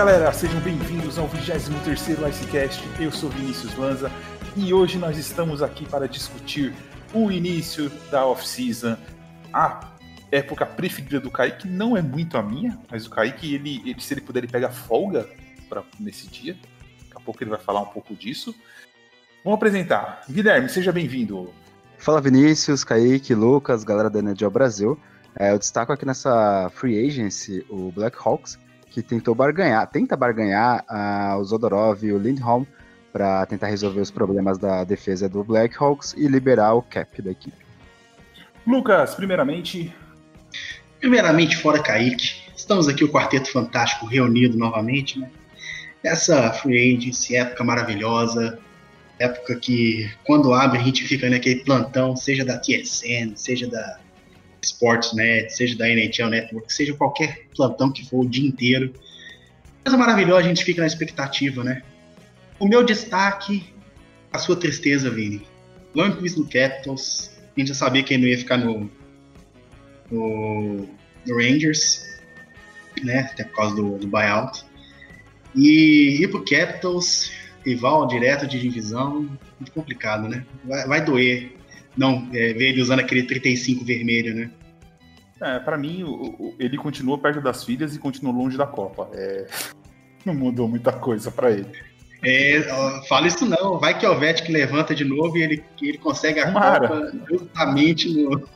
Galera, sejam bem-vindos ao 23º Icecast. Eu sou Vinícius Lanza e hoje nós estamos aqui para discutir o início da off-season, a época preferida do Kaique, não é muito a minha, mas o Kaique, ele, ele se ele puder, ele pega folga pra, nesse dia. Daqui a pouco ele vai falar um pouco disso. Vamos apresentar. Guilherme, seja bem-vindo. Fala Vinícius, Kaique, Lucas, galera da NHL Brasil. É, eu destaco aqui nessa free agency o Black Hawks, que tentou barganhar, tenta barganhar uh, o Zodorov e o Lindholm para tentar resolver os problemas da defesa do Blackhawks e liberar o cap da equipe. Lucas, primeiramente. Primeiramente, fora Kaique, estamos aqui o Quarteto Fantástico reunido novamente, né? Essa free agency, época maravilhosa, época que quando abre a gente fica naquele plantão, seja da TSN, seja da Sportsnet, seja da NHL Network, seja qualquer plantão que for o dia inteiro. Coisa maravilhosa, a gente fica na expectativa, né? O meu destaque, a sua tristeza, Vini. Lundqvist no Capitals, a gente já sabia que ele não ia ficar no, no, no Rangers, né? Até por causa do, do buyout. E ir pro Capitals, rival direto de divisão, muito complicado, né? Vai, vai doer não é, ver ele usando aquele 35 vermelho, né? É, pra mim, o, o, ele continua perto das filhas e continua longe da Copa. É, não mudou muita coisa para ele. É, fala isso não. Vai que é o Vettel levanta de novo e ele, ele consegue a tomara. Copa justamente no.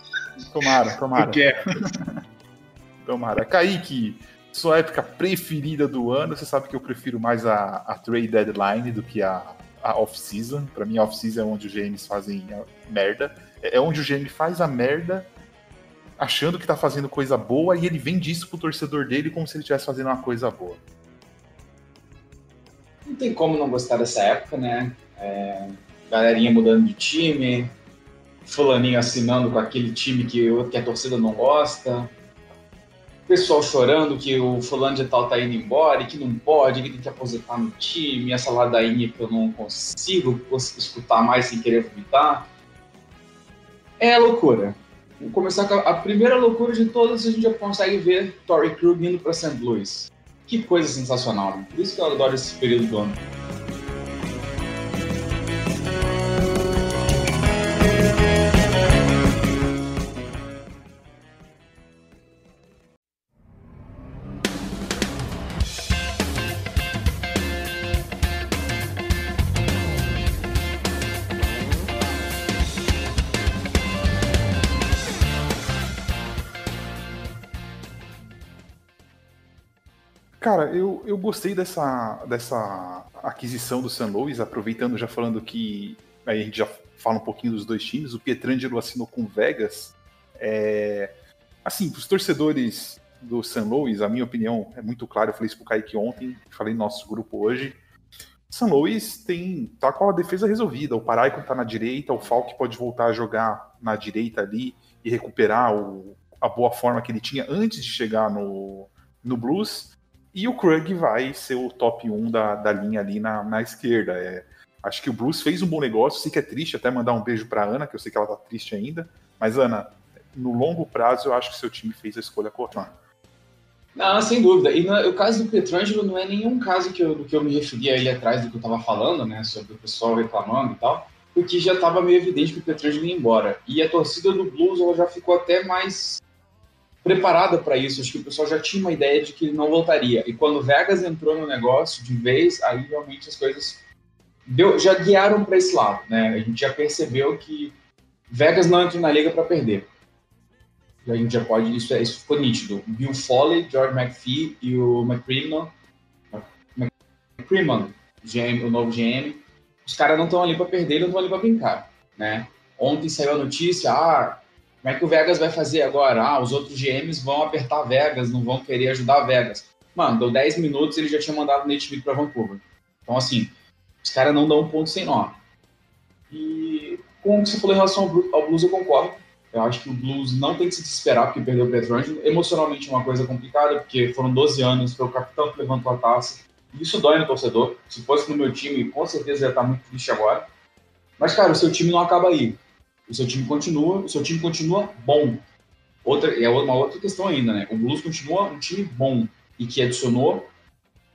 Tomara, tomara. tomara. Kaique, sua época preferida do ano, você sabe que eu prefiro mais a, a trade deadline do que a, a off-season. Pra mim, a off-season é onde os GMs fazem merda. É, é onde o GM faz a merda achando que tá fazendo coisa boa e ele vende isso pro torcedor dele como se ele estivesse fazendo uma coisa boa. Não tem como não gostar dessa época, né? É, galerinha mudando de time, fulaninho assinando com aquele time que, que a torcida não gosta, pessoal chorando que o fulano de tal tá indo embora e que não pode, que tem que aposentar no time, essa ladainha que eu não consigo escutar mais sem querer vomitar. É loucura. Vamos começar com a primeira loucura de todas, a gente já consegue ver Tory Krug indo para St. Louis. Que coisa sensacional. Por isso que eu adoro esse período do ano. Eu, eu gostei dessa, dessa aquisição do San Luis, aproveitando já falando que aí a gente já fala um pouquinho dos dois times. O Pietrangelo assinou com Vegas. É, assim, os torcedores do San Luis, a minha opinião é muito clara. Eu falei isso pro Kaique ontem, falei no nosso grupo hoje. San Luis tem, tá com a defesa resolvida. O Paraico tá na direita, o Falk pode voltar a jogar na direita ali e recuperar o, a boa forma que ele tinha antes de chegar no, no Blues. E o Krug vai ser o top 1 da, da linha ali na, na esquerda. É, acho que o Bruce fez um bom negócio. Sei que é triste até mandar um beijo para Ana, que eu sei que ela tá triste ainda. Mas, Ana, no longo prazo, eu acho que seu time fez a escolha correta. Não, sem dúvida. E no, o caso do Petrangelo não é nenhum caso que eu, do que eu me referi a ele atrás do que eu estava falando, né? Sobre o pessoal reclamando e tal. Porque já estava meio evidente que o Petrangelo ia embora. E a torcida do Blues ela já ficou até mais preparada para isso. Acho que o pessoal já tinha uma ideia de que ele não voltaria. E quando Vegas entrou no negócio de vez, aí realmente as coisas deu, já guiaram para esse lado. Né? A gente já percebeu que Vegas não entrou na liga para perder. E a gente já pode, isso, é, isso ficou nítido. Bill Foley, George McPhee e o McCrimmon, McCrimmon GM, o novo GM, os caras não estão ali para perder, não estão ali para brincar. Né? Ontem saiu a notícia, ah, como é que o Vegas vai fazer agora? Ah, os outros GMs vão apertar Vegas, não vão querer ajudar Vegas. Mano, deu 10 minutos ele já tinha mandado o Nate para Vancouver. Então, assim, os caras não dão um ponto sem nó. E com o que você falou em relação ao Blues, eu concordo. Eu acho que o Blues não tem que se desesperar porque perdeu o Pietrangelo. Emocionalmente é uma coisa complicada, porque foram 12 anos, foi o capitão que levantou a taça. Isso dói no torcedor. Se fosse no meu time, com certeza ia estar muito triste agora. Mas, cara, o seu time não acaba aí o seu time continua, o seu time continua bom. Outra, é uma outra questão ainda, né? O Blues continua um time bom e que adicionou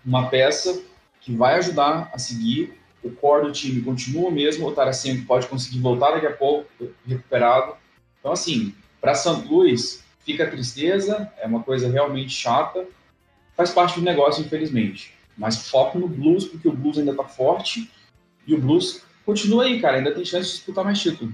uma peça que vai ajudar a seguir. O core do time continua mesmo, o Tarasenko pode conseguir voltar daqui a pouco, recuperado. Então, assim, para St. Louis, fica a tristeza, é uma coisa realmente chata, faz parte do negócio, infelizmente. Mas foco no Blues, porque o Blues ainda está forte e o Blues continua aí, cara, ainda tem chance de disputar mais título.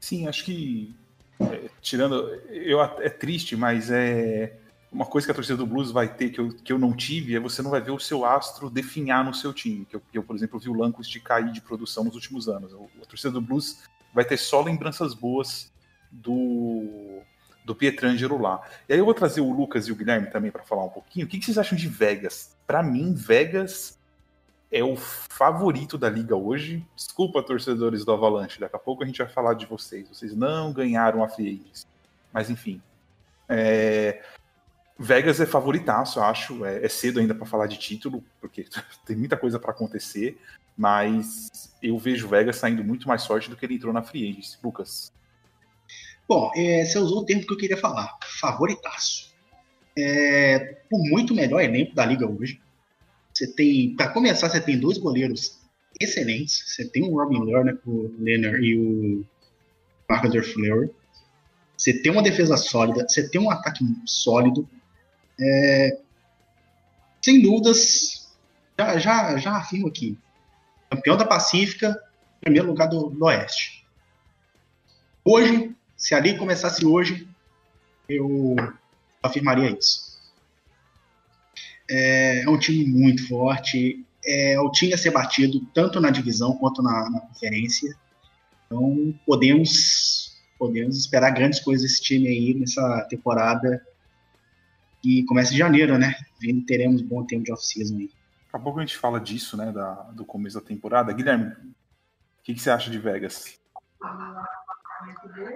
Sim, acho que é, tirando, eu é triste, mas é uma coisa que a torcida do Blues vai ter que eu, que eu não tive é você não vai ver o seu astro definhar no seu time. Que eu, eu por exemplo, vi o Lancos de cair de produção nos últimos anos. A torcida do Blues vai ter só lembranças boas do, do Pietrangelo lá. E aí eu vou trazer o Lucas e o Guilherme também para falar um pouquinho. O que, que vocês acham de Vegas? Para mim, Vegas é o favorito da liga hoje. Desculpa, torcedores do Avalanche, daqui a pouco a gente vai falar de vocês. Vocês não ganharam a Free Mas enfim. É... Vegas é favoritaço, eu acho. É, é cedo ainda para falar de título, porque tem muita coisa para acontecer. Mas eu vejo Vegas saindo muito mais forte do que ele entrou na Free Agents. Lucas. Bom, é, você usou o termo que eu queria falar. Favoritaço. É, por muito melhor elenco da liga hoje. Você tem, para começar, você tem dois goleiros excelentes. Você tem o Robin Lerner, o Lerner e o Marc-André Fleury. Você tem uma defesa sólida, você tem um ataque sólido. É, sem dúvidas, já, já, já afirmo aqui, campeão da Pacífica, primeiro lugar do, do Oeste. Hoje, se a começasse hoje, eu afirmaria isso. É, é um time muito forte, é o time a ser batido tanto na divisão quanto na, na conferência. Então podemos podemos esperar grandes coisas desse time aí nessa temporada que começa em janeiro, né? Vendo teremos bom tempo de off-season aí. Daqui a pouco a gente fala disso, né? Da, do começo da temporada. Guilherme, o que, que você acha de Vegas?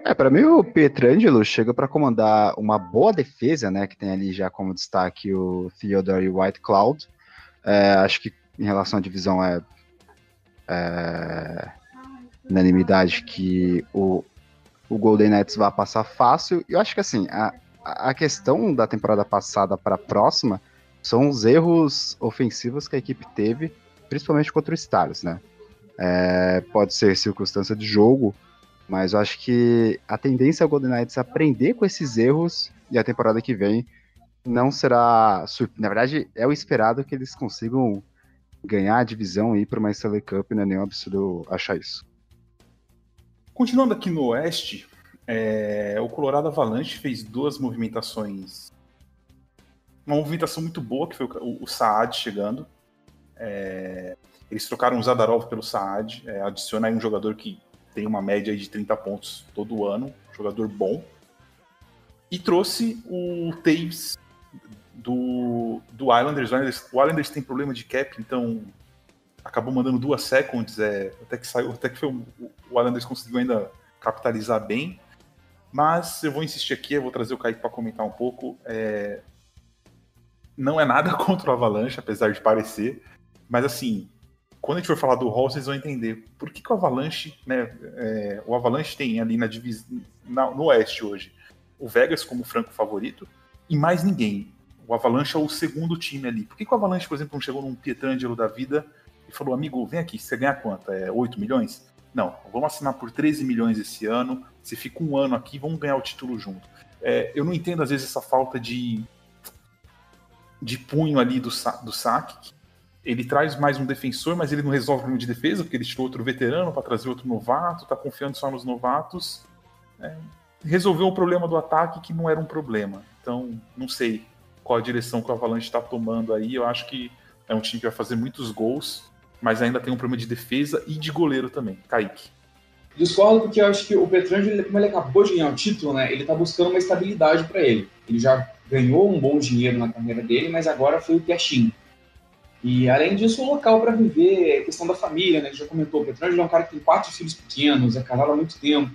É, para mim o Pietrangelo chega para comandar uma boa defesa, né? Que tem ali já como destaque o Theodore White Cloud. É, acho que em relação à divisão é, é unanimidade que o, o Golden Knights vai passar fácil. Eu acho que assim, a, a questão da temporada passada para a próxima são os erros ofensivos que a equipe teve, principalmente contra o Stars, né? É, pode ser circunstância de jogo, mas eu acho que a tendência é o Golden Knights aprender com esses erros e a temporada que vem não será. Na verdade, é o esperado que eles consigam ganhar a divisão e ir para uma Stanley Cup, não é nenhum absurdo achar isso. Continuando aqui no Oeste, é, o Colorado Avalanche fez duas movimentações. Uma movimentação muito boa, que foi o, o Saad chegando. É, eles trocaram o Zadarov pelo Saad, é, adiciona aí um jogador que tem uma média de 30 pontos todo ano, jogador bom. E trouxe o Taves do, do Islanders. O Islanders. O Islanders tem problema de cap, então acabou mandando duas seconds, é, até que saiu, até que foi, o, Islanders conseguiu ainda capitalizar bem. Mas eu vou insistir aqui, eu vou trazer o Kaique para comentar um pouco. É, não é nada contra o Avalanche, apesar de parecer, mas assim, quando a gente for falar do Hall, vocês vão entender por que, que o Avalanche, né? É, o Avalanche tem ali na divisão no Oeste hoje o Vegas como franco favorito e mais ninguém. O Avalanche é o segundo time ali. Por que, que o Avalanche, por exemplo, não chegou num Pietrangelo da vida e falou, amigo, vem aqui, você ganha quanto? É 8 milhões? Não, vamos assinar por 13 milhões esse ano, você fica um ano aqui, vamos ganhar o título junto. É, eu não entendo, às vezes, essa falta de, de punho ali do, do saque. Ele traz mais um defensor, mas ele não resolve o problema de defesa, porque ele tirou outro veterano para trazer outro novato, tá confiando só nos novatos. É, resolveu o problema do ataque que não era um problema. Então, não sei qual a direção que o Avalanche está tomando aí. Eu acho que é um time que vai fazer muitos gols, mas ainda tem um problema de defesa e de goleiro também. Kaique. Discordo porque eu acho que o Petrangelo, como ele acabou de ganhar o título, né, ele tá buscando uma estabilidade para ele. Ele já ganhou um bom dinheiro na carreira dele, mas agora foi o testinho. E além disso, um local para viver, a questão da família, né? Ele já comentou, o Petrangelo é um cara que tem quatro filhos pequenos, é casado há muito tempo.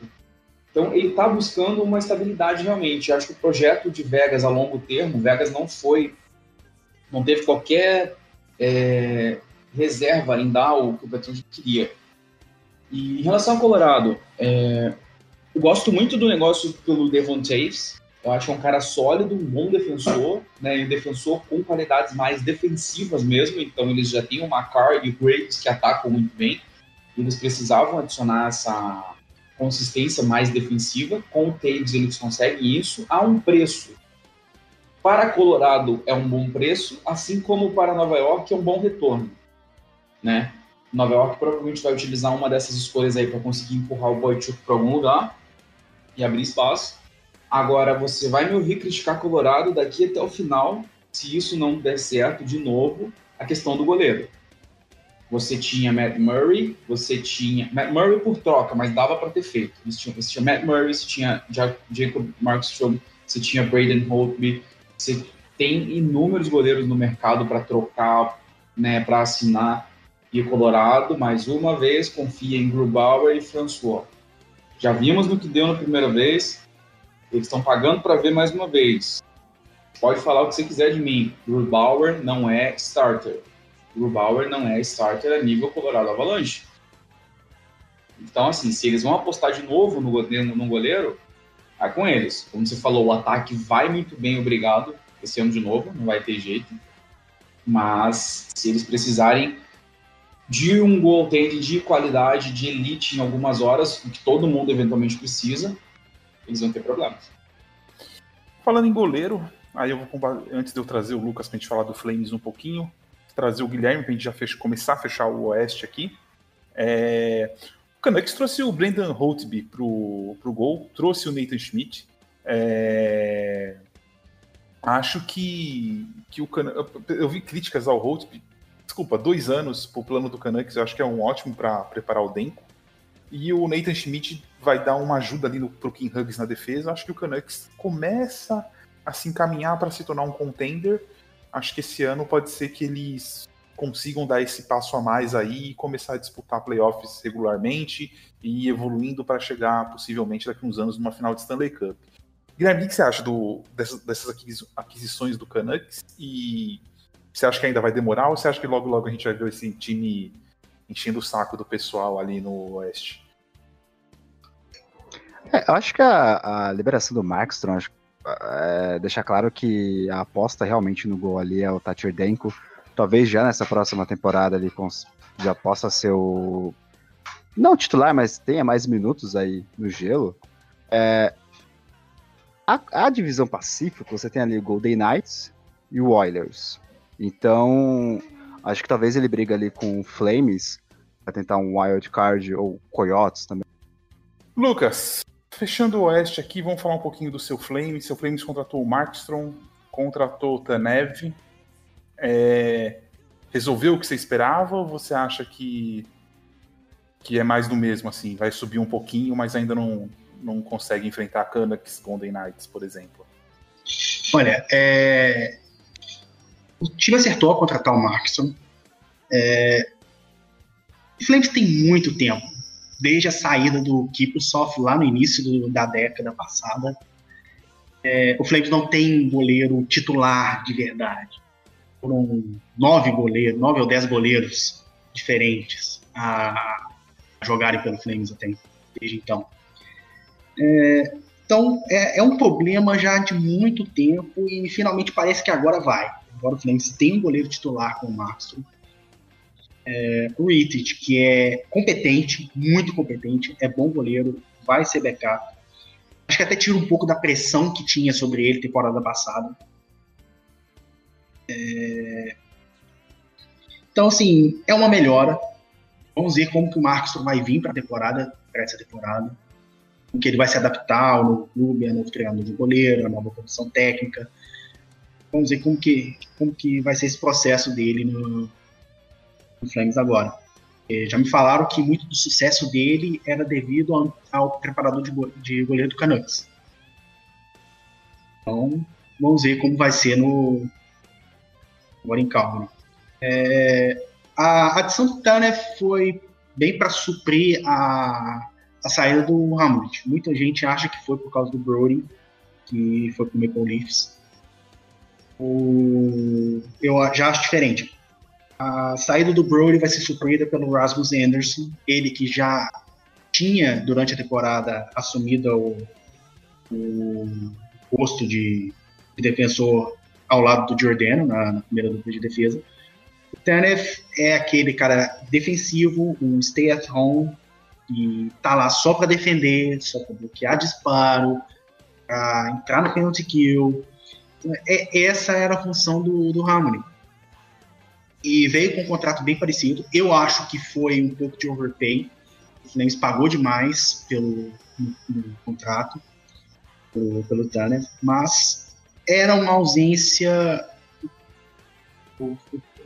Então ele está buscando uma estabilidade realmente. Eu acho que o projeto de Vegas a longo termo, Vegas não foi, não teve qualquer é, reserva em dar o que o Petrangelo queria. E em relação ao Colorado, é, eu gosto muito do negócio pelo Devon Taves, Eu acho que é um cara sólido, um bom defensor, né? Um defensor com qualidades mais defensivas mesmo. Então eles já têm o Macar e o Graves que atacam muito bem. Eles precisavam adicionar essa consistência mais defensiva. Com o Taves eles conseguem isso a um preço. Para Colorado é um bom preço, assim como para Nova York é um bom retorno, né? Nova York provavelmente vai utilizar uma dessas escolhas aí para conseguir empurrar o Boychuk para algum lugar e abrir espaço. Agora, você vai me ouvir criticar Colorado daqui até o final, se isso não der certo, de novo, a questão do goleiro. Você tinha Matt Murray, você tinha. Matt Murray por troca, mas dava para ter feito. Você tinha, você tinha Matt Murray, você tinha Jacob Markstrom, você tinha Braden Holtby, você tem inúmeros goleiros no mercado para trocar, né, para assinar e Colorado, mais uma vez, confia em Grubauer e François. Já vimos no que deu na primeira vez, eles estão pagando para ver mais uma vez. Pode falar o que você quiser de mim. Grubauer não é starter. Grubauer não é starter a nível Colorado Avalanche. Então, assim, se eles vão apostar de novo no, no, goleiro, é com eles. Como você falou, o ataque vai muito bem, obrigado. Esse ano de novo, não vai ter jeito. Mas se eles precisarem de um goaltending de qualidade, de elite em algumas horas, o que todo mundo eventualmente precisa, eles vão ter problemas. Falando em goleiro, aí eu vou antes de eu trazer o Lucas para a gente falar do Flames um pouquinho, trazer o Guilherme para a gente já fech começar a fechar o Oeste aqui. É... O Canucks trouxe o Brendan Holtby pro, pro gol, trouxe o Nathan Schmidt. É... Acho que, que o Canucks... Eu vi críticas ao Holtby desculpa, dois anos pro plano do Canucks, eu acho que é um ótimo para preparar o Denko. E o Nathan Schmidt vai dar uma ajuda ali no, pro Kim Huggs na defesa. Acho que o Canucks começa a se encaminhar para se tornar um contender. Acho que esse ano pode ser que eles consigam dar esse passo a mais aí e começar a disputar playoffs regularmente e evoluindo para chegar possivelmente daqui uns anos numa final de Stanley Cup. Guilherme, o que você acha do, dessas, dessas aquisições do Canucks e você acha que ainda vai demorar ou você acha que logo logo a gente vai ver esse time enchendo o saco do pessoal ali no Oeste? É, eu acho que a, a liberação do Markstrom acho, é, deixa claro que a aposta realmente no gol ali é o Denko. Talvez já nessa próxima temporada ele já possa ser o. Não titular, mas tenha mais minutos aí no gelo. É, a, a divisão Pacífico, você tem ali o Golden Knights e o Oilers. Então, acho que talvez ele briga ali com o Flames para tentar um wild card ou Coyotes também. Lucas, fechando o Oeste aqui, vamos falar um pouquinho do seu Flames. Seu Flames contratou o Markstrom, contratou o Tanev. É... Resolveu o que você esperava ou você acha que que é mais do mesmo assim, vai subir um pouquinho, mas ainda não, não consegue enfrentar Canucks, Golden Knights, por exemplo? Olha, é, o time acertou a contratar o Markson. É, o Flames tem muito tempo, desde a saída do Kiprusoff lá no início do, da década passada. É, o Flames não tem goleiro titular de verdade. Foram nove goleiros, nove ou dez goleiros diferentes a jogarem pelo Flames até desde então. É, então é, é, um problema já de muito tempo e finalmente parece que agora vai. Agora o Flames tem um goleiro titular com o Markstrom. É, o Rittich, que é competente, muito competente, é bom goleiro, vai ser backup. Acho que até tira um pouco da pressão que tinha sobre ele temporada passada. É... Então, assim, é uma melhora. Vamos ver como que o Markstrom vai vir para a temporada, para essa temporada. Como que ele vai se adaptar ao novo clube, ao novo treinador de goleiro, à nova comissão técnica vamos ver como que, como que vai ser esse processo dele no, no Flames agora. É, já me falaram que muito do sucesso dele era devido ao, ao preparador de, de goleiro do Canucks. Então, vamos ver como vai ser no agora em Calgary. É, a adição do Tanner foi bem para suprir a, a saída do Hamlet. Muita gente acha que foi por causa do Brody, que foi para o Maple Leafs. O, eu já acho diferente. A saída do Brody vai ser suprida pelo Rasmus Anderson, ele que já tinha, durante a temporada, assumido o, o posto de, de defensor ao lado do Jordano na, na primeira dupla de defesa. O Tanef é aquele cara defensivo, um stay at home, que tá lá só para defender, só para bloquear disparo, para entrar no penalty kill. É, essa era a função do, do Harmony. E veio com um contrato bem parecido. Eu acho que foi um pouco de overpay. O Flames pagou demais pelo no, no contrato, pelo, pelo mas era uma ausência.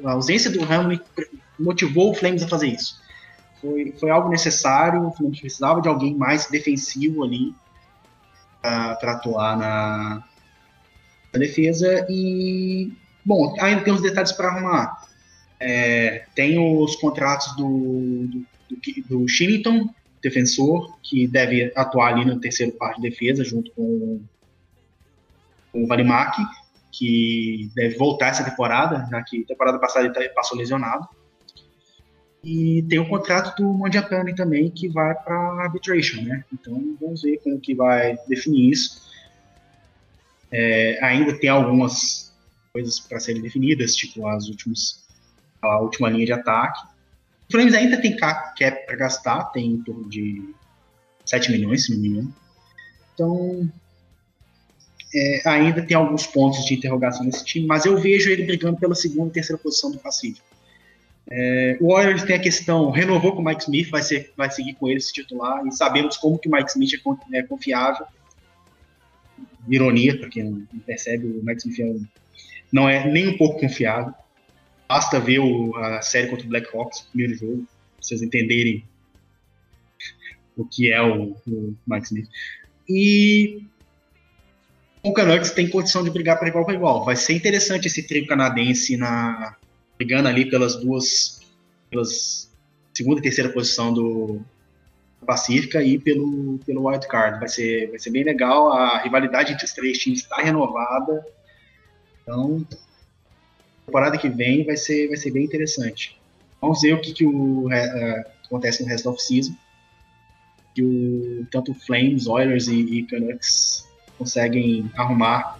A ausência do Hamlin motivou o Flames a fazer isso. Foi, foi algo necessário, o Flames precisava de alguém mais defensivo ali para atuar na, na, defesa. E, bom, ainda tem uns detalhes para arrumar. É, tem os contratos do, do, do, Shillington, defensor, que deve atuar ali no terceiro par de defesa, junto com, com o Valimak, que deve voltar essa temporada, já que temporada passada ele tá, passou lesionado. E tem o contrato do Mondiapane também, que vai para arbitration, né? Então vamos ver como que vai definir isso. É, ainda tem algumas coisas para serem definidas, tipo as últimas, a última linha de ataque. O Flames ainda tem cap para gastar, tem em torno de 7 milhões, se não me engano. Então, é, ainda tem alguns pontos de interrogação nesse time, mas eu vejo ele brigando pela segunda e terceira posição do Pacífico. É, o Warriors tem a questão, renovou com o Mike Smith, vai, ser, vai seguir com ele esse titular, e sabemos como que o Mike Smith é, é confiável. Ironia, para quem não percebe, o é um, não é nem um pouco confiável. Basta ver o, a série contra o Blackhawks, o primeiro jogo, pra vocês entenderem o que é o, o Mike Smith. E o Canucks tem condição de brigar para igual para igual. Vai ser interessante esse trio canadense na brigando ali pelas duas, pelas segunda e terceira posição do Pacífica e pelo pelo wild card. Vai ser vai ser bem legal. A rivalidade entre os três times está renovada. Então temporada que vem vai ser, vai ser bem interessante. Vamos ver o que, que o, é, acontece no resto da off-season. Que o, tanto Flames, Oilers e, e Canucks conseguem arrumar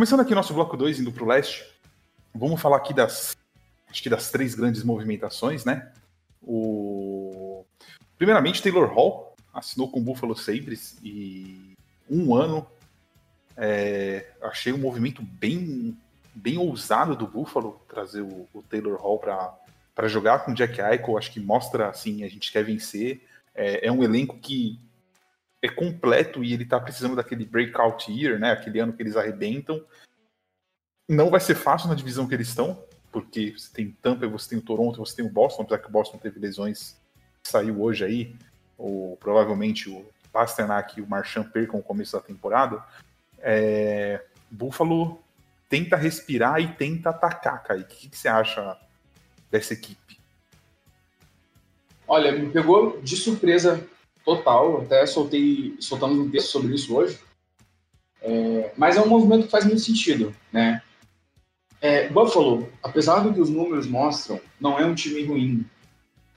Começando aqui nosso bloco 2, indo para o leste, vamos falar aqui das, acho que das três grandes movimentações, né? O... Primeiramente, Taylor Hall assinou com o Buffalo Sabres e um ano. É... achei um movimento bem, bem ousado do Buffalo trazer o, o Taylor Hall para jogar com o Jack Eichel. Acho que mostra assim, a gente quer vencer. É, é um elenco que é completo e ele tá precisando daquele breakout year, né? Aquele ano que eles arrebentam. Não vai ser fácil na divisão que eles estão, porque você tem Tampa, você tem o Toronto, você tem o Boston, apesar que o Boston teve lesões, saiu hoje aí, ou provavelmente o Pasternak e o Marchand percam o começo da temporada. É... Buffalo tenta respirar e tenta atacar, Kaique. O que, que você acha dessa equipe? Olha, me pegou de surpresa total. Até soltei, soltamos um texto sobre isso hoje. É, mas é um movimento que faz muito sentido, né? É, Buffalo, apesar do que os números mostram, não é um time ruim.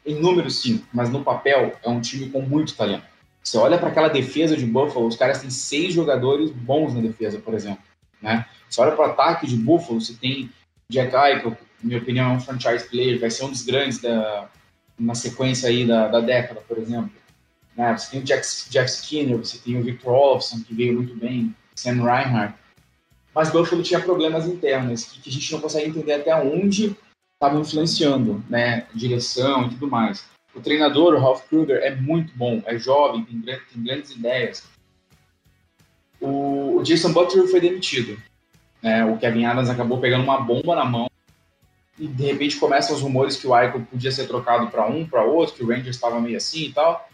Em números, sim, mas no papel é um time com muito talento. Você olha para aquela defesa de Buffalo, os caras têm seis jogadores bons na defesa, por exemplo. Né? Você olha para o ataque de Buffalo, você tem Jack Eichel, que, minha opinião, é um franchise player, vai ser um dos grandes da, na sequência aí da, da década, por exemplo. Né? Você tem o Jack, Jeff Skinner, você tem o Victor Olofsson, que veio muito bem, Sam Reinhardt. Mas Buffalo tinha problemas internos, que, que a gente não consegue entender até onde estavam influenciando, né? Direção e tudo mais. O treinador, o Ralph Kruger, é muito bom, é jovem, tem, tem grandes ideias. O, o Jason Butler foi demitido. Né? O Kevin Adams acabou pegando uma bomba na mão e de repente começam os rumores que o Eichel podia ser trocado para um, para outro, que o Rangers estava meio assim e tal.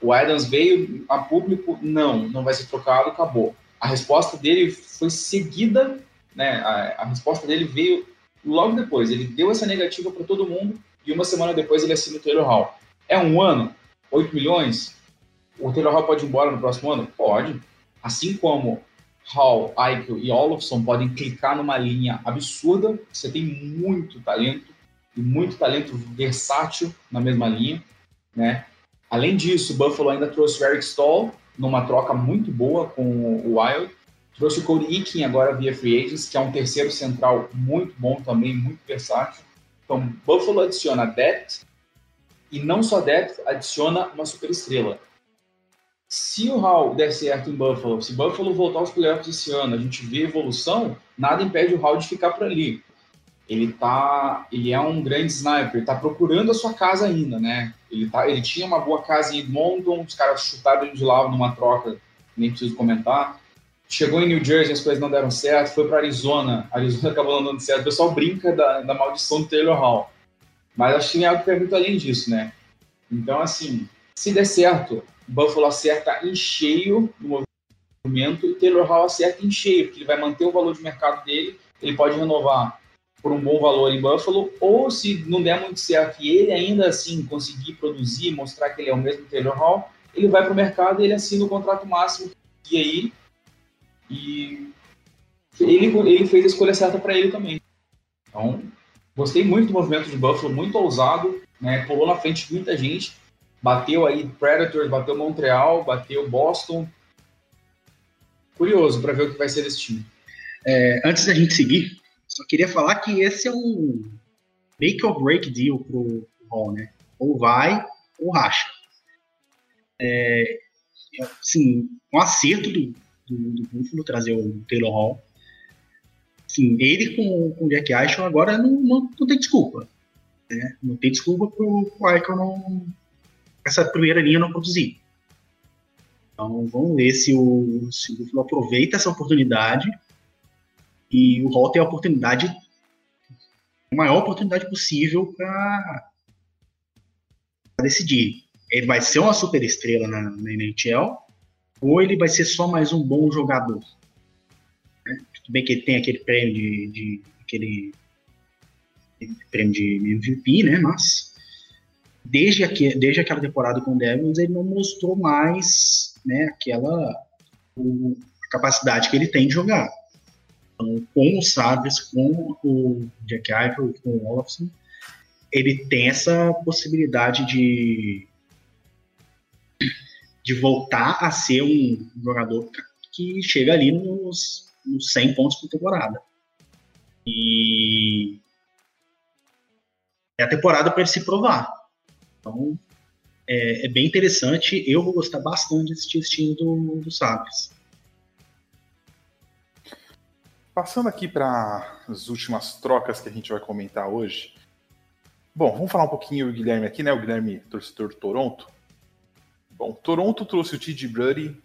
O Adams veio a público, não, não vai ser trocado, acabou. A resposta dele foi seguida, né? A, a resposta dele veio logo depois. Ele deu essa negativa para todo mundo e uma semana depois ele assina o Taylor Hall. É um ano? 8 milhões? O Taylor Hall pode ir embora no próximo ano? Pode. Assim como Hall, Eichel e Olofsson podem clicar numa linha absurda. Você tem muito talento e muito talento versátil na mesma linha, né? Além disso, o Buffalo ainda trouxe o Eric Stahl numa troca muito boa com o Wild. Trouxe o Cody Eakin agora via Free Agents, que é um terceiro central muito bom também, muito versátil. Então, Buffalo adiciona depth e não só depth, adiciona uma super estrela. Se o Hall der certo em Buffalo, se Buffalo voltar aos playoffs esse ano, a gente vê evolução, nada impede o Hall de ficar por ali. Ele tá, ele é um grande sniper, está procurando a sua casa ainda, né? Ele, tá, ele tinha uma boa casa em Edmonton, os caras chutaram ele de lá numa troca, nem preciso comentar. Chegou em New Jersey, as coisas não deram certo, foi para Arizona, Arizona acabou não dando certo. O pessoal brinca da, da maldição do Taylor Hall. Mas acho que tem algo que é muito além disso, né? Então, assim, se der certo, Buffalo acerta em cheio no movimento e Taylor Hall acerta em cheio, porque ele vai manter o valor de mercado dele, ele pode renovar por um bom valor em Buffalo, ou se não der muito certo e ele ainda assim conseguir produzir, mostrar que ele é o mesmo Taylor Hall, ele vai para o mercado e ele assina o contrato máximo e aí e ele, ele fez a escolha certa para ele também. Então, gostei muito do movimento de Buffalo, muito ousado, né? Pulou na frente de muita gente, Bateu aí Predators, bateu Montreal, bateu Boston. Curioso para ver o que vai ser desse time. É, antes da gente seguir, só queria falar que esse é um make or break deal pro Hall, né? Ou vai ou racha. É, assim, um acerto do, do, do Buffalo trazer o Taylor Hall. Assim, ele com, com o Jack Eichel agora não, não, não tem desculpa. Né? Não tem desculpa pro, pro Eichel não, essa primeira linha não produzir. Então vamos ver se o, se o Buffalo aproveita essa oportunidade e o Hall tem a oportunidade, a maior oportunidade possível para decidir. Ele vai ser uma super estrela na, na NHL ou ele vai ser só mais um bom jogador. Né? Tudo bem que ele tem aquele prêmio de, de aquele prêmio de MVP, né? Mas desde, aqui, desde aquela temporada com o Devils, ele não mostrou mais né, aquela o, capacidade que ele tem de jogar. Então, com o Sabres, com o Jack Eichel, com o Olofsson, ele tem essa possibilidade de, de voltar a ser um jogador que chega ali nos, nos 100 pontos por temporada. E é a temporada para ele se provar. Então, é, é, bem interessante. Eu vou gostar bastante de assistir esse time do, do Sabres. Passando aqui para as últimas trocas que a gente vai comentar hoje. Bom, vamos falar um pouquinho o Guilherme aqui, né? O Guilherme, torcedor do Toronto. Bom, Toronto trouxe o T.J. Brady,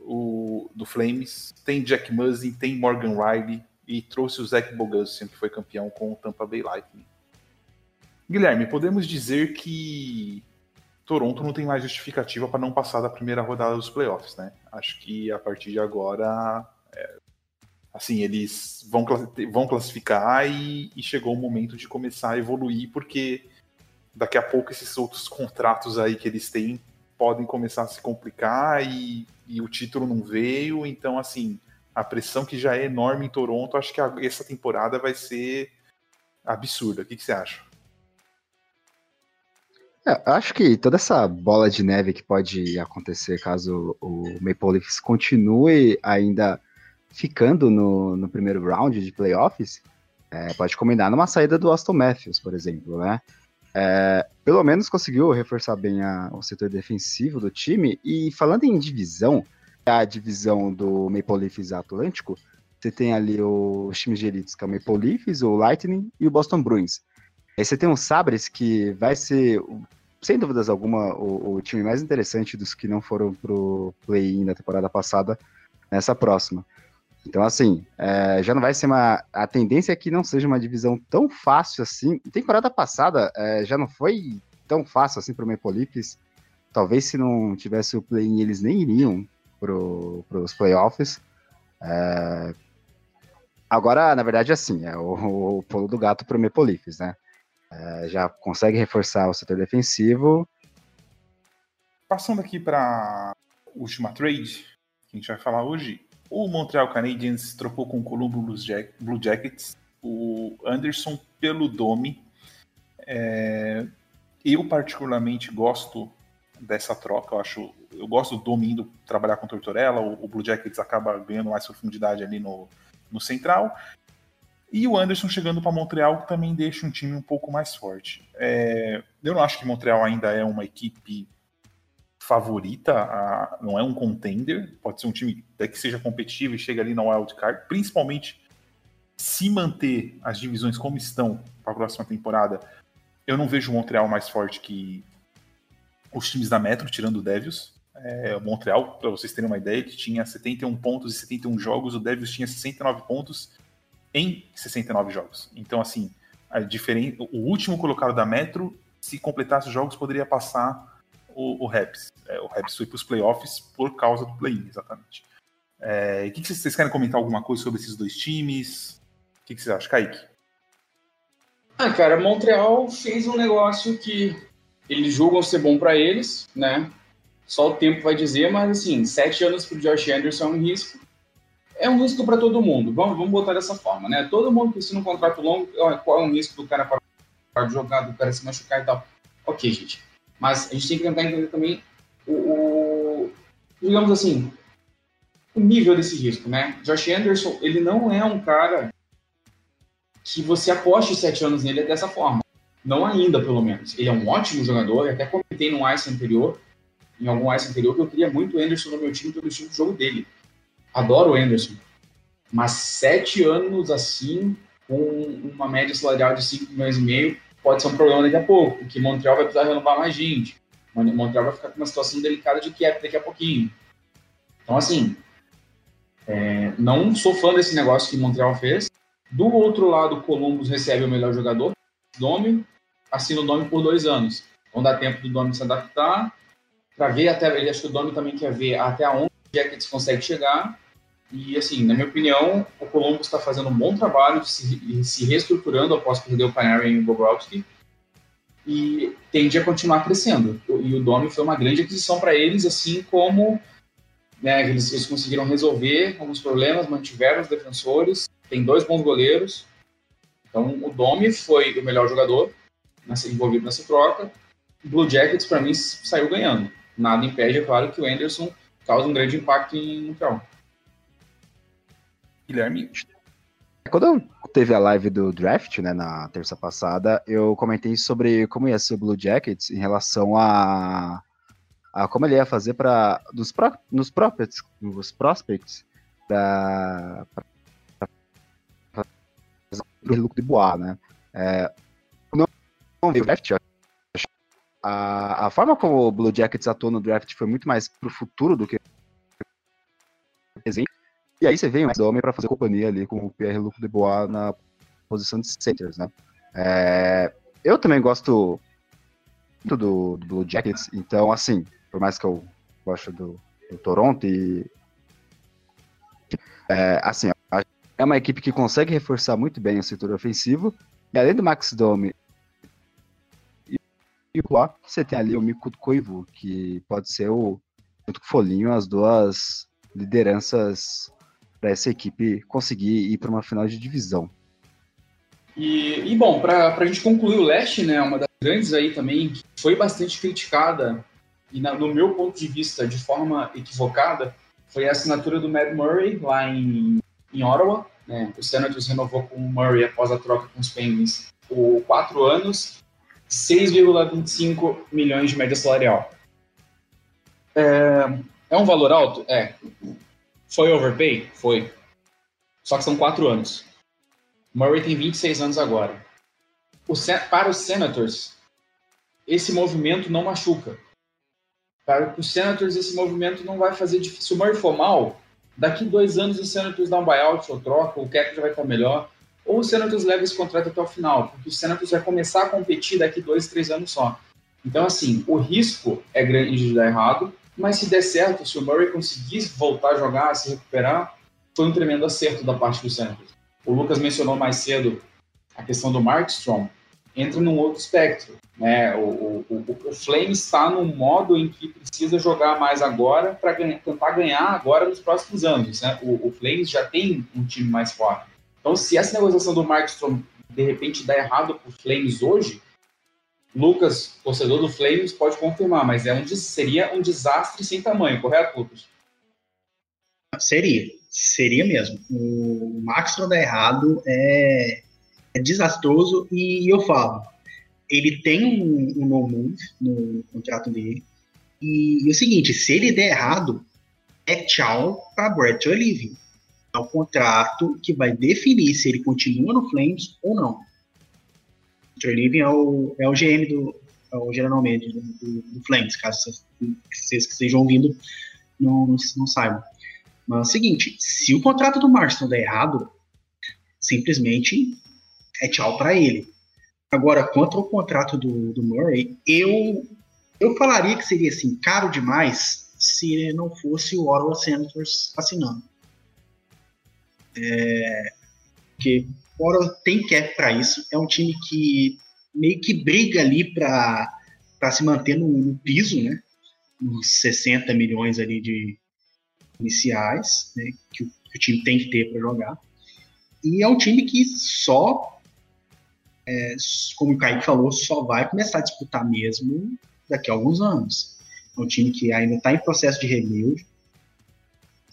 o, do Flames, tem Jack Muzzin, tem Morgan Riley e trouxe o Zach Bogussian, que foi campeão com o Tampa Bay Lightning. Guilherme, podemos dizer que Toronto não tem mais justificativa para não passar da primeira rodada dos playoffs, né? Acho que a partir de agora, é, assim, eles vão, vão classificar e, e, chegou o momento de começar a evoluir, porque daqui a pouco esses outros contratos aí que eles têm podem começar a se complicar e, e o título não veio, então, assim, a pressão que já é enorme em Toronto, acho que a, essa temporada vai ser absurda. O que, que você acha? É, acho que toda essa bola de neve que pode acontecer caso o Maple Leafs continue ainda ficando no, no primeiro round de playoffs, é, pode combinar numa saída do Aston Matthews, por exemplo, né? É, pelo menos conseguiu reforçar bem a, o setor defensivo do time. E falando em divisão, a divisão do Maple Leafs Atlântico, você tem ali os times de elites, que é o Maple Leafs, o Lightning e o Boston Bruins. Aí você tem o Sabres, que vai ser, sem dúvidas alguma, o, o time mais interessante dos que não foram pro play-in da temporada passada nessa próxima. Então, assim, é, já não vai ser uma. A tendência é que não seja uma divisão tão fácil assim. Temporada passada é, já não foi tão fácil assim para o Leafs. Talvez se não tivesse o play-in, eles nem iriam para os playoffs. É... Agora, na verdade, assim, é o, o pulo do gato para o Leafs, né? É, já consegue reforçar o setor defensivo. Passando aqui para última trade que a gente vai falar hoje, o Montreal Canadiens trocou com o Colombo Blue Jackets o Anderson pelo Domi. É, eu particularmente gosto dessa troca. Eu acho, eu gosto do Domi indo trabalhar com o Tortorella. O, o, Blue Jackets acaba ganhando mais profundidade ali no, no central. E o Anderson chegando para Montreal também deixa um time um pouco mais forte. É, eu não acho que Montreal ainda é uma equipe favorita, a, não é um contender, pode ser um time até que seja competitivo e chega ali na wild card, principalmente se manter as divisões como estão para a próxima temporada. Eu não vejo o Montreal mais forte que os times da Metro, tirando o Devils. É, o Montreal, para vocês terem uma ideia, ele tinha 71 pontos e 71 jogos, o Devils tinha 69 pontos em 69 jogos. Então, assim, a o último colocado da Metro, se completasse os jogos, poderia passar o, o Raps. É, o Raps foi para os playoffs por causa do play-in, exatamente. É, que, que, vocês querem comentar alguma coisa sobre esses dois times? O que, que vocês acham, Kaique? Ah, cara, Montreal fez um negócio que eles julgam ser bom para eles, né? Só o tempo vai dizer, mas assim, sete anos para o Josh Anderson é um risco. É um risco para todo mundo. Vamos, vamos botar dessa forma, né? Todo mundo precisa um contrato longo. Qual é o risco do cara para jogar, do cara se machucar e tal? Ok, gente. Mas a gente tem que tentar entender também o, o digamos assim, o nível desse risco, né? Josh Anderson, ele não é um cara que você aposte sete anos nele dessa forma. Não ainda, pelo menos. Ele é um ótimo jogador, até comentei no Ice anterior, em algum Ice anterior, que eu queria muito o Anderson no meu time pelo estilo de jogo dele. Adoro o Anderson. Mas sete anos assim, com uma média salarial de 5 milhões e meio, pode ser um problema daqui a pouco, porque Montreal vai precisar renovar mais gente. Montreal vai ficar com uma situação delicada de cap daqui a pouquinho. Então, assim, é, não sou fã desse negócio que Montreal fez. Do outro lado, Columbus recebe o melhor jogador, Domi, assina o Domi por dois anos. Então dá tempo do Domi se adaptar, para ver até, ele acho que o Domi também quer ver até onde o Jackets consegue chegar. E, assim, na minha opinião, o Columbus está fazendo um bom trabalho de se, se reestruturando após perder o Panarin e o Bobrovsky e tende a continuar crescendo. E o Domi foi uma grande aquisição para eles, assim como né, eles, eles, conseguiram resolver alguns problemas, mantiveram os defensores, tem dois bons goleiros. Então, o Domi foi o melhor jogador nessa, envolvido nessa troca. Blue Jackets, para mim, saiu ganhando. Nada impede, é claro, que o Anderson causa um grande impacto em Montreal. Guilherme? Quando teve a live do draft, né, na terça passada, eu comentei sobre como ia ser o Blue Jackets em relação a, a como ele ia fazer para nos, pro, nos prospects, nos prospects da do lucro de Bois, né? É, não, não veio o draft, a, a forma como o Blue Jackets atuou no draft foi muito mais pro futuro do que. E aí você vem o homem para fazer companhia ali com o Pierre-Luc Dubois na posição de centers, né? É, eu também gosto muito do, do, Blue Jackets, então, assim, por mais que eu goste do, do Toronto e... É, assim, é uma equipe que consegue reforçar muito bem o setor ofensivo, e além do Max Domi e o Bois, você tem ali o Miku Koivu, que pode ser o, junto com o Folinho, as duas lideranças para essa equipe conseguir ir para uma final de divisão. E, e bom, para a gente concluir o leste, né, uma das grandes aí também, que foi bastante criticada, e na, no meu ponto de vista, de forma equivocada, foi a assinatura do Matt Murray lá em, em Ottawa. Né? O Senators renovou com o Murray após a troca com os Penguins por quatro anos, 6,25 milhões de média salarial. É, é um valor alto? É. Foi overpay? Foi. Só que são quatro anos. Murray tem 26 anos agora. O, para os Senators, esse movimento não machuca. Para os Senators, esse movimento não vai fazer difícil. Se o Murray for mal, daqui dois anos os Senators dão um buyout ou troca, o cap já vai estar melhor. Ou o Senators leva esse contrato até o final, porque o Senators vai começar a competir daqui dois, três anos só. Então, assim, o risco é grande de dar errado, mas se der certo, se o Murray conseguir voltar a jogar, se recuperar, foi um tremendo acerto da parte do Senators. O Lucas mencionou mais cedo a questão do Markstrom, entra num outro espectro. Né? O, o, o, o Flames está no modo em que precisa jogar mais agora para tentar ganhar agora nos próximos anos. Né? O, o, Flames já tem um time mais forte. Então, se essa negociação do Markstrom de repente dá errado para o Flames hoje, Lucas, torcedor do Flames, pode confirmar, mas é um, seria um desastre sem tamanho, correto, Lucas? Seria, seria mesmo. O Maxwell dar errado é, é desastroso e eu falo, ele tem um, um no move no contrato dele e, e, o seguinte, se ele der errado, é tchau para Brett Living. É o contrato que vai definir se ele continua no Flames ou não. Trey Living é o, é o GM do, é o general manager do, do, do Flames, caso vocês que estejam ouvindo não, não, não saibam. Mas é o seguinte, se o contrato do Marston der errado, simplesmente é tchau para ele. Agora, quanto ao contrato do, do Murray, eu, eu falaria que seria assim, caro demais se não fosse o Ottawa Senators assinando. É, porque Ottawa tem cap para isso, é um time que meio que briga ali para se manter no, no, piso, né? Nos 60 milhões ali de iniciais, né? Que, que o time tem que ter para jogar. E é um time que só, é, como o Kaique falou, só vai começar a disputar mesmo daqui a alguns anos. É um time que ainda está em processo de rebuild,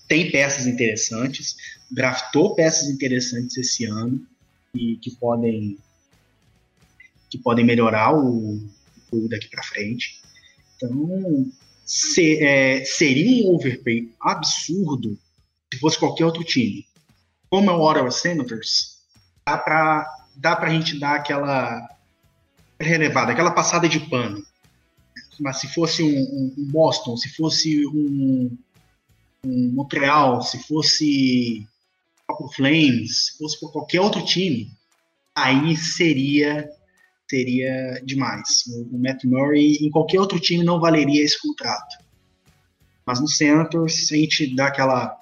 tem peças interessantes, draftou peças interessantes esse ano e que podem que podem melhorar o jogo daqui para frente. Então, se, é, seria um overpay absurdo se fosse qualquer outro time. Como é o Ottawa Senators, dá para dá a gente dar aquela relevada, aquela passada de pano. Mas se fosse um, um Boston, se fosse um, um Montreal, se fosse o Flames, se fosse por qualquer outro time, aí seria seria demais. O, Matt Murray em qualquer outro time não valeria esse contrato. Mas no Senators a gente dá aquela,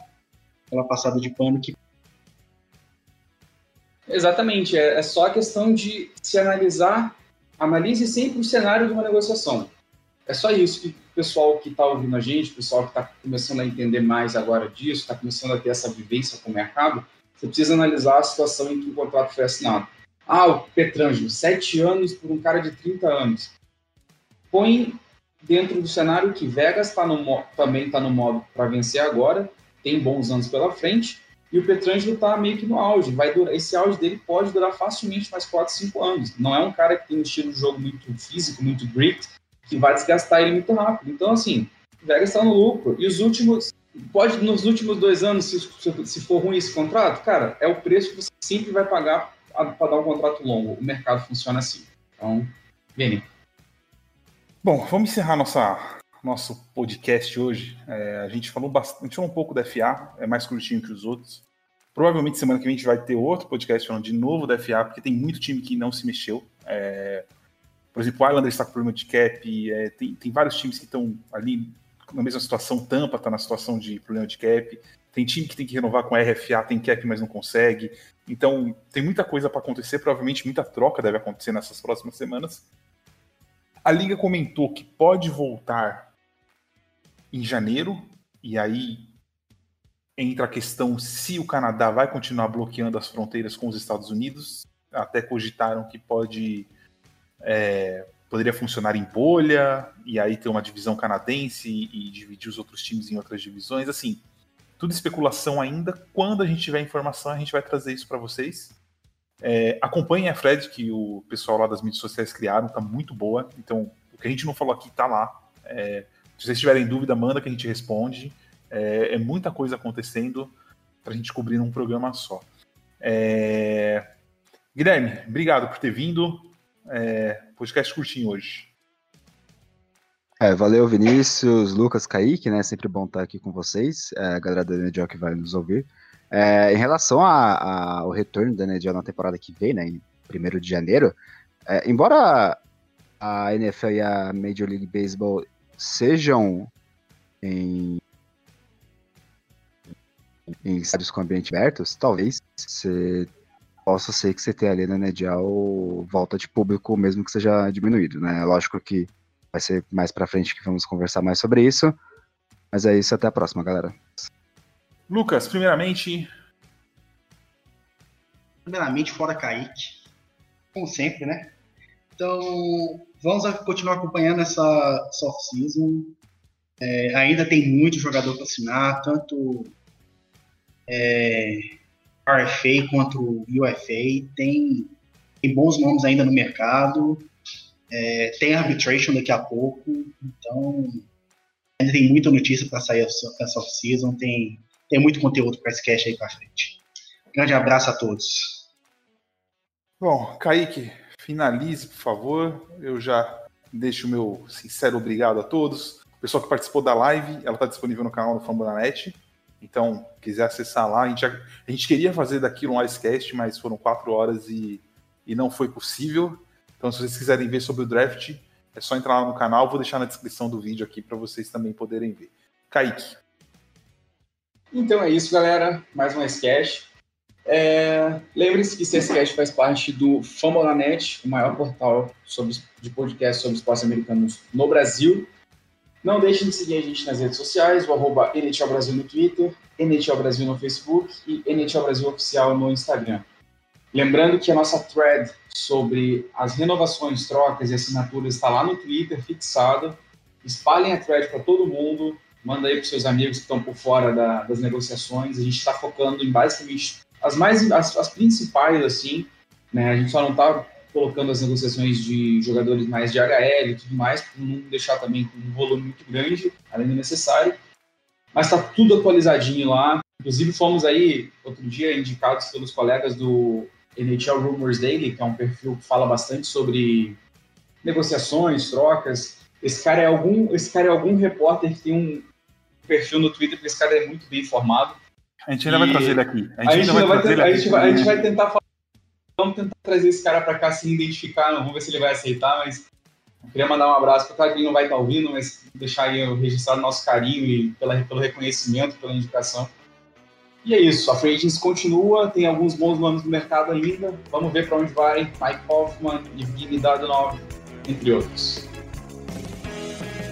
aquela passada de pano que. Exatamente, é, é só a questão de se analisar, analise sempre o cenário de uma negociação. É só isso o pessoal que está ouvindo a gente, pessoal que está começando a entender mais agora disso, está começando a ter essa vivência com o mercado, você precisa analisar a situação em que o contrato foi assinado. Ah, o Petrangelo, sete anos por um cara de 30 anos. Põe dentro do cenário que Vegas tá no, também está no modo para vencer agora, tem bons anos pela frente, e o Petrangelo está meio que no auge. Vai durar, esse auge dele pode durar facilmente mais 4, 5 anos. Não é um cara que tem um estilo de jogo muito físico, muito grit, que vai desgastar ele muito rápido. Então, assim, Vegas está no lucro. E os últimos. Pode, nos últimos dois anos, se, se for ruim esse contrato, cara, é o preço que você sempre vai pagar para dar um contrato longo. O mercado funciona assim. Então, Vini. Bom, vamos encerrar nossa, nosso podcast hoje. É, a gente falou bastante, falou um pouco da FA, é mais curtinho que os outros. Provavelmente semana que vem a gente vai ter outro podcast falando de novo da FA, porque tem muito time que não se mexeu. É, por exemplo, o Islanders está com problema de cap, é, tem, tem vários times que estão ali na mesma situação, Tampa está na situação de problema de cap. Tem time que tem que renovar com a RFA, tem cap, mas não consegue. Então, tem muita coisa para acontecer, provavelmente muita troca deve acontecer nessas próximas semanas. A Liga comentou que pode voltar em janeiro, e aí entra a questão se o Canadá vai continuar bloqueando as fronteiras com os Estados Unidos. Até cogitaram que pode é, poderia funcionar em bolha, e aí ter uma divisão canadense e, e dividir os outros times em outras divisões. Assim, tudo especulação ainda. Quando a gente tiver informação, a gente vai trazer isso para vocês. É, acompanhem a Fred, que o pessoal lá das mídias sociais criaram, tá muito boa. Então, o que a gente não falou aqui tá lá. É, se vocês tiverem dúvida, manda que a gente responde. É, é muita coisa acontecendo para a gente cobrir num programa só. É... Guilherme, obrigado por ter vindo. É... Podcast curtinho hoje. É, valeu, Vinícius, Lucas, Kaique, né? Sempre bom estar aqui com vocês, é, a galera da NHL que vai nos ouvir. É, em relação ao retorno da NHL na temporada que vem, né, em 1 de janeiro, é, embora a NFL e a Major League Baseball sejam em, em estádios com ambiente abertos, talvez você possa ser que você tenha ali na NHL volta de público, mesmo que seja diminuído, né? Lógico que vai ser mais pra frente que vamos conversar mais sobre isso. Mas é isso, até a próxima, galera. Lucas, primeiramente. Primeiramente, fora Kaique. Como sempre, né? Então, vamos continuar acompanhando essa off-season. É, ainda tem muito jogador para assinar, tanto é, RFA quanto UFA. Tem, tem bons nomes ainda no mercado. É, tem arbitration daqui a pouco, então ainda tem muita notícia para sair essa off-season, tem, tem muito conteúdo para esse cast aí para frente. Grande abraço a todos. Bom, Kaique, finalize, por favor. Eu já deixo o meu sincero obrigado a todos. O pessoal que participou da live, ela está disponível no canal do Fambonanet. Então, quiser acessar lá, a gente, a gente queria fazer daquilo um Icecast, mas foram quatro horas e, e não foi possível. Então, se vocês quiserem ver sobre o draft, é só entrar lá no canal. Vou deixar na descrição do vídeo aqui para vocês também poderem ver. Kaique. Então é isso, galera. Mais um Scast. É... Lembre-se que esse Scast faz parte do Fambonanet, o maior portal sobre, de podcast sobre esportes americanos no Brasil. Não deixem de seguir a gente nas redes sociais, o arroba NHL Brasil no Twitter, NHL Brasil no Facebook e NHL Brasil Oficial no Instagram. Lembrando que a nossa thread sobre as renovações, trocas e assinaturas está lá no Twitter, fixado. Espalhem a thread para todo mundo, manda aí para seus amigos que estão por fora da, das negociações. A gente está focando em basicamente as mais as, as principais assim, né? A gente só não está colocando as negociações de jogadores mais de HL e tudo mais, para não deixar também com um volume muito grande, além do necessário. Mas está tudo atualizadinho lá. Inclusive fomos aí outro dia indicados pelos colegas do NHL Rumors Daily, que é um perfil que fala bastante sobre negociações, trocas. Esse cara é algum, esse cara é algum repórter que tem um perfil no Twitter, porque esse cara é muito bem informado. A gente ainda e... vai trazer ele aqui. A gente, a gente ainda vai, trazer, a gente vai, a gente vai tentar falar, vamos tentar trazer esse cara para cá sem identificar, vamos ver se ele vai aceitar, mas queria mandar um abraço para ele não vai estar ouvindo, mas deixar aí registrado nosso carinho e pela, pelo reconhecimento, pela indicação. E é isso, a Free continua, tem alguns bons nomes no mercado ainda. Vamos ver para onde vai. Mike Hoffman, Evgeny Dadonov, entre outros.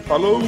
Falou!